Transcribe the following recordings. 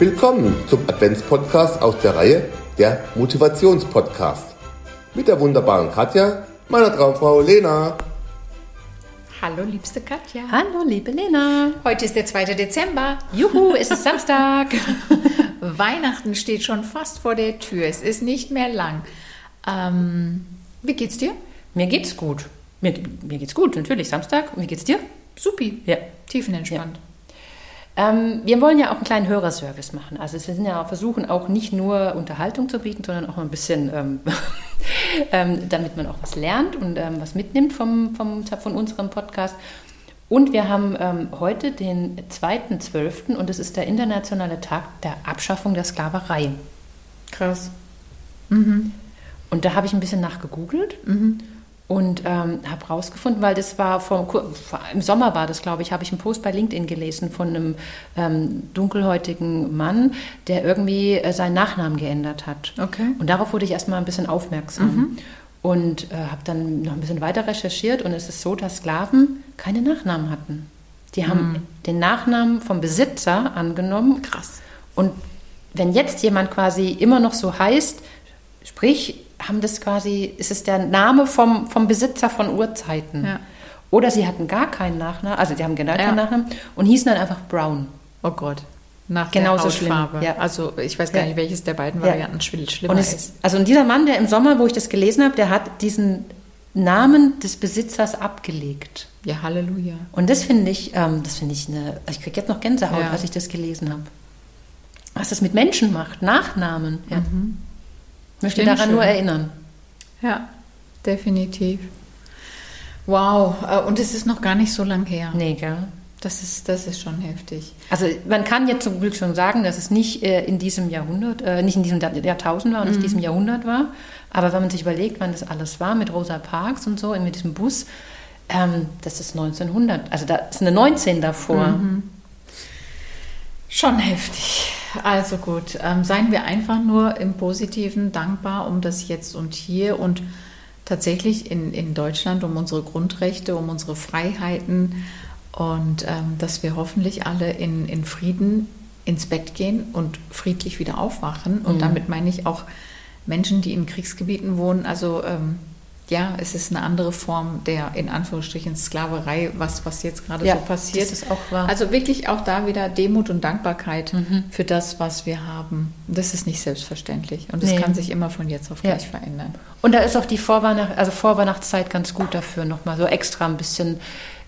Willkommen zum Adventspodcast aus der Reihe der Motivationspodcast. Mit der wunderbaren Katja, meiner Traumfrau Lena. Hallo, liebste Katja. Hallo, liebe Lena. Heute ist der 2. Dezember. Juhu, es ist Samstag. Weihnachten steht schon fast vor der Tür. Es ist nicht mehr lang. Ähm, wie geht's dir? Mir geht's gut. Mir, mir geht's gut, natürlich. Samstag. Und wie geht's dir? Supi. Ja. Tiefenentspannt. Ja. Ähm, wir wollen ja auch einen kleinen Hörerservice machen. Also wir sind ja versuchen auch nicht nur Unterhaltung zu bieten, sondern auch mal ein bisschen, ähm, ähm, damit man auch was lernt und ähm, was mitnimmt vom, vom, von unserem Podcast. Und wir haben ähm, heute den 2.12. und es ist der internationale Tag der Abschaffung der Sklaverei. Krass. Mhm. Und da habe ich ein bisschen nachgegoogelt. Mhm und ähm, habe rausgefunden, weil das war vor, im Sommer war das, glaube ich, habe ich einen Post bei LinkedIn gelesen von einem ähm, dunkelhäutigen Mann, der irgendwie äh, seinen Nachnamen geändert hat. Okay. Und darauf wurde ich erstmal ein bisschen aufmerksam mhm. und äh, habe dann noch ein bisschen weiter recherchiert und es ist so, dass Sklaven keine Nachnamen hatten. Die haben mhm. den Nachnamen vom Besitzer angenommen. Krass. Und wenn jetzt jemand quasi immer noch so heißt, sprich haben das quasi, ist es der Name vom, vom Besitzer von Urzeiten. Ja. Oder sie hatten gar keinen Nachnamen, also die haben generell keinen Nachnamen und hießen dann einfach Brown. Oh Gott. Nach Genauso schlimm. Ja. Also ich weiß gar nicht, welches der beiden Varianten ja. schlimmer und es, ist. Also und dieser Mann, der im Sommer, wo ich das gelesen habe, der hat diesen Namen des Besitzers abgelegt. Ja, Halleluja. Und das finde ich, ähm, das finde ich eine, ich kriege jetzt noch Gänsehaut, ja. als ich das gelesen habe. Was das mit Menschen macht, Nachnamen. Ja. Mhm. Möchte daran schön. nur erinnern. Ja, definitiv. Wow, äh, und es ist noch gar nicht so lang her. Nee, gell? Das ist, das ist schon heftig. Also man kann jetzt zum Glück schon sagen, dass es nicht äh, in diesem Jahrhundert, äh, nicht in diesem Jahrtausend war und mhm. nicht in diesem Jahrhundert war. Aber wenn man sich überlegt, wann das alles war mit Rosa Parks und so, mit diesem Bus, ähm, das ist 1900. Also da ist eine 19 davor. Mhm. Schon heftig. Also gut, ähm, seien wir einfach nur im Positiven dankbar um das Jetzt und Hier und tatsächlich in, in Deutschland um unsere Grundrechte, um unsere Freiheiten und ähm, dass wir hoffentlich alle in, in Frieden ins Bett gehen und friedlich wieder aufwachen. Und mhm. damit meine ich auch Menschen, die in Kriegsgebieten wohnen. Also ähm, ja, es ist eine andere Form der, in Anführungsstrichen, Sklaverei, was, was jetzt gerade ja, so passiert. Das ist auch wahr. Also wirklich auch da wieder Demut und Dankbarkeit mhm. für das, was wir haben. Das ist nicht selbstverständlich. Und das nee. kann sich immer von jetzt auf gleich ja. verändern. Und da ist auch die Vorweihnacht, also Vorweihnachtszeit ganz gut dafür, nochmal so extra ein bisschen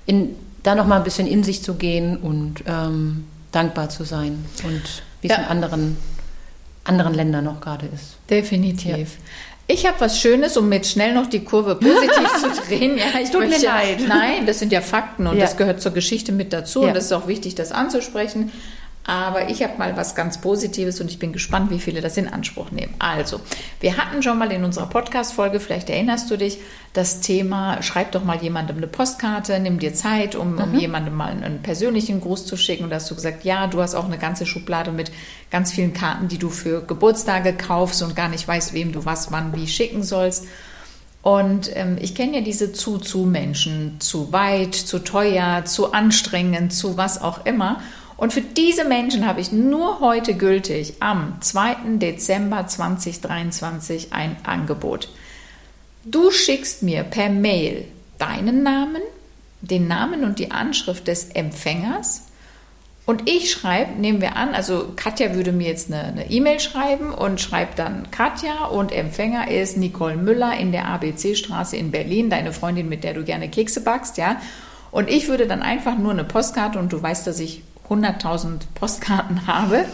in, da nochmal ein bisschen in sich zu gehen und ähm, dankbar zu sein. Und wie ja. es in anderen, anderen Ländern noch gerade ist. Definitiv. Ich habe was Schönes, um mit schnell noch die Kurve positiv zu drehen. Ja, ich Tut möchte, mir leid. Nein, das sind ja Fakten und ja. das gehört zur Geschichte mit dazu. Ja. Und das ist auch wichtig, das anzusprechen. Aber ich habe mal was ganz Positives und ich bin gespannt, wie viele das in Anspruch nehmen. Also, wir hatten schon mal in unserer Podcast-Folge, vielleicht erinnerst du dich, das Thema, schreib doch mal jemandem eine Postkarte, nimm dir Zeit, um, mhm. um jemandem mal einen persönlichen Gruß zu schicken. Und da hast du gesagt, ja, du hast auch eine ganze Schublade mit ganz vielen Karten, die du für Geburtstage kaufst und gar nicht weißt, wem du was, wann, wie schicken sollst. Und ähm, ich kenne ja diese zu-zu-Menschen, zu weit, zu teuer, zu anstrengend, zu was auch immer. Und für diese Menschen habe ich nur heute gültig am 2. Dezember 2023 ein Angebot. Du schickst mir per Mail deinen Namen, den Namen und die Anschrift des Empfängers und ich schreibe, nehmen wir an, also Katja würde mir jetzt eine E-Mail schreiben und schreibt dann Katja und Empfänger ist Nicole Müller in der ABC-Straße in Berlin, deine Freundin, mit der du gerne Kekse backst, ja. Und ich würde dann einfach nur eine Postkarte und du weißt, dass ich 100.000 Postkarten habe,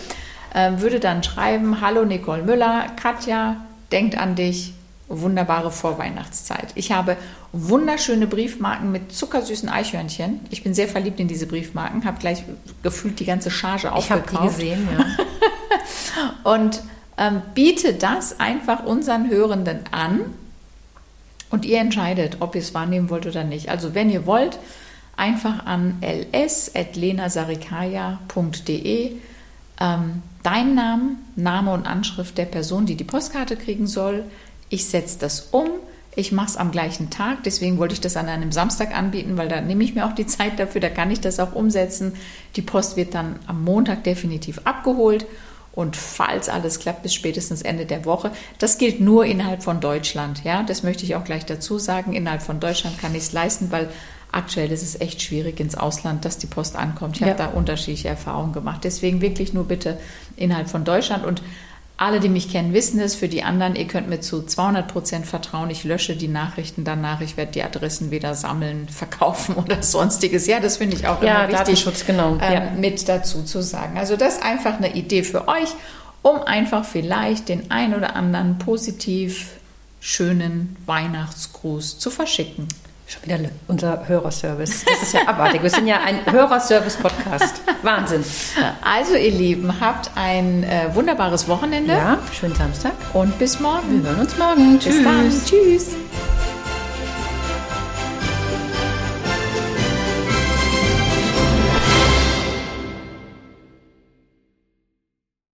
äh, würde dann schreiben, hallo Nicole Müller, Katja, denkt an dich, wunderbare Vorweihnachtszeit. Ich habe wunderschöne Briefmarken mit zuckersüßen Eichhörnchen. Ich bin sehr verliebt in diese Briefmarken, habe gleich gefühlt die ganze Charge aufgekauft. Ich habe die gesehen, ja. und ähm, biete das einfach unseren Hörenden an und ihr entscheidet, ob ihr es wahrnehmen wollt oder nicht. Also wenn ihr wollt, einfach an ls.lenasarikaya.de ähm, deinen Namen, Name und Anschrift der Person, die die Postkarte kriegen soll. Ich setze das um. Ich mache es am gleichen Tag, deswegen wollte ich das an einem Samstag anbieten, weil da nehme ich mir auch die Zeit dafür, da kann ich das auch umsetzen. Die Post wird dann am Montag definitiv abgeholt Und falls alles klappt, bis spätestens Ende der Woche. Das gilt nur innerhalb von Deutschland. Ja, das möchte ich auch gleich dazu sagen. Innerhalb von Deutschland kann ich es leisten, weil aktuell ist es echt schwierig ins Ausland, dass die Post ankommt. Ich ja. habe da unterschiedliche Erfahrungen gemacht. Deswegen wirklich nur bitte innerhalb von Deutschland. Und alle, die mich kennen, wissen es. Für die anderen, ihr könnt mir zu 200 Prozent vertrauen. Ich lösche die Nachrichten danach. Ich werde die Adressen wieder sammeln, verkaufen oder sonstiges. Ja, das finde ich auch ja, immer wichtig, Datenschutz, genau. Ähm, ja. mit dazu zu sagen. Also das ist einfach eine Idee für euch, um einfach vielleicht den ein oder anderen positiv schönen Weihnachtsgruß zu verschicken. Schon wieder unser Hörerservice. Das ist ja abartig. Wir sind ja ein Hörerservice-Podcast. Wahnsinn. Also, ihr Lieben, habt ein äh, wunderbares Wochenende. Ja, schönen Samstag. Und bis morgen. Wir hören uns morgen. Tschüss. Bis dann. Tschüss.